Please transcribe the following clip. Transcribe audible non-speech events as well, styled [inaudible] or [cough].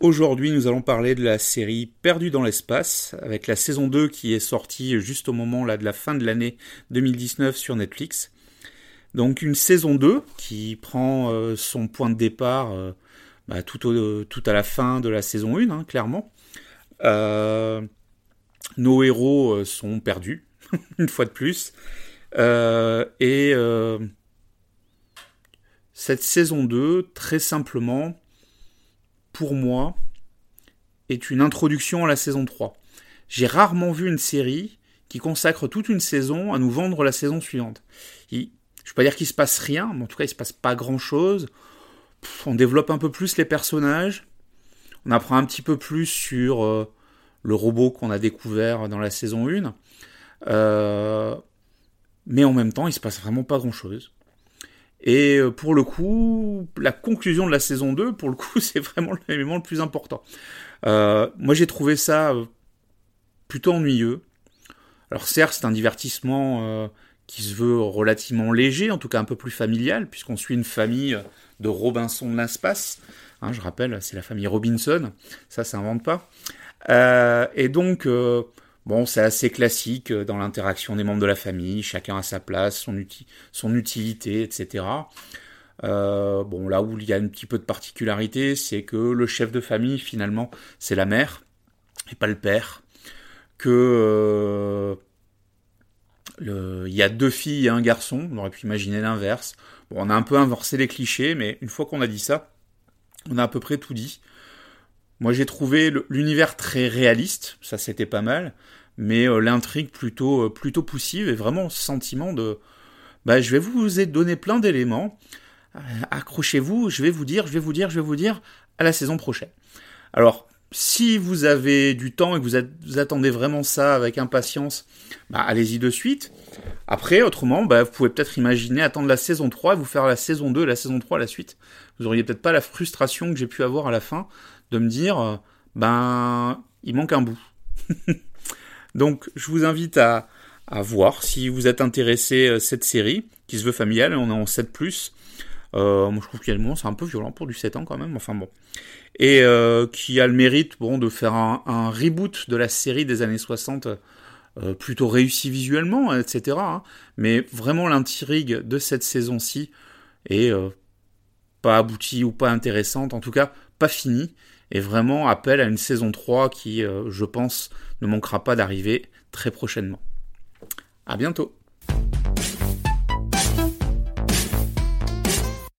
Aujourd'hui, nous allons parler de la série Perdu dans l'espace, avec la saison 2 qui est sortie juste au moment là, de la fin de l'année 2019 sur Netflix. Donc une saison 2 qui prend euh, son point de départ euh, bah, tout, à la fin de la saison 1, hein, clairement. Euh, nos héros sont perdus, [laughs] une fois de plus. et cette saison 2, très simplement, pour moi, est une introduction à la saison 3. J'ai rarement vu une série qui consacre toute une saison à nous vendre la saison suivante. je ne vais pas dire qu'il se passe rien, mais en tout cas il se passe pas grand chose. on développe un peu plus les personnages, on apprend un petit peu plus sur euh, le robot qu'on a découvert dans la saison 1. Euh, mais en même temps, il se passe vraiment pas grand chose. Et euh, pour le coup, la conclusion de la saison 2, pour le coup, [laughs] c'est vraiment l'élément le plus important. Euh, moi, j'ai trouvé ça euh, plutôt ennuyeux. Alors certes, c'est un divertissement qui se veut relativement léger, en tout cas un peu plus familial, puisqu'on suit une famille de Robinson de l'espace. Hein, je rappelle, c'est la famille Robinson, ça, ça invente pas. et donc, Bon, c'est assez classique euh, dans l'interaction des membres de la famille, chacun a sa place, son, son utilité, etc. Euh, bon, là où il y a un petit peu de particularité, c'est que le chef de famille, finalement, c'est la mère et pas le père. Que euh, il y a deux filles et un garçon, on aurait pu imaginer l'inverse. Bon, on a un peu inversé les clichés, mais une fois qu'on a dit ça, on a à peu près tout dit. Moi, j'ai trouvé l'univers très réaliste, ça c'était pas mal, mais euh, l'intrigue plutôt euh, plutôt poussive et vraiment ce sentiment de bah je vais vous donner plein d'éléments. Euh, accrochez-vous, je vais vous dire, je vais vous dire, je vais vous dire à la saison prochaine. Alors, si vous avez du temps et que vous, attendez vraiment ça avec impatience, bah, allez-y de suite. Après, autrement, bah, vous pouvez peut-être imaginer attendre la saison 3 et vous faire la saison 2, la saison 3 à la suite. Vous auriez peut-être pas la frustration que j'ai pu avoir à la fin de me dire, euh, ben, il manque un bout. [laughs] Donc, je vous invite à, voir si vous êtes intéressé euh, cette série, qui se veut familiale, on est en 7+. Euh, moi, je trouve qu'il y a le moment, c'est un peu violent pour du 7 ans quand même, enfin bon. Et euh, qui a le mérite, bon, de faire un, un, reboot de la série des années 60, euh, plutôt réussi visuellement, etc. Hein. Mais vraiment, l'intrigue de cette saison-ci est euh, pas aboutie ou pas intéressante, en tout cas, pas finie et vraiment appel à une saison 3 qui, euh, je pense, ne manquera pas d'arriver très prochainement. À bientôt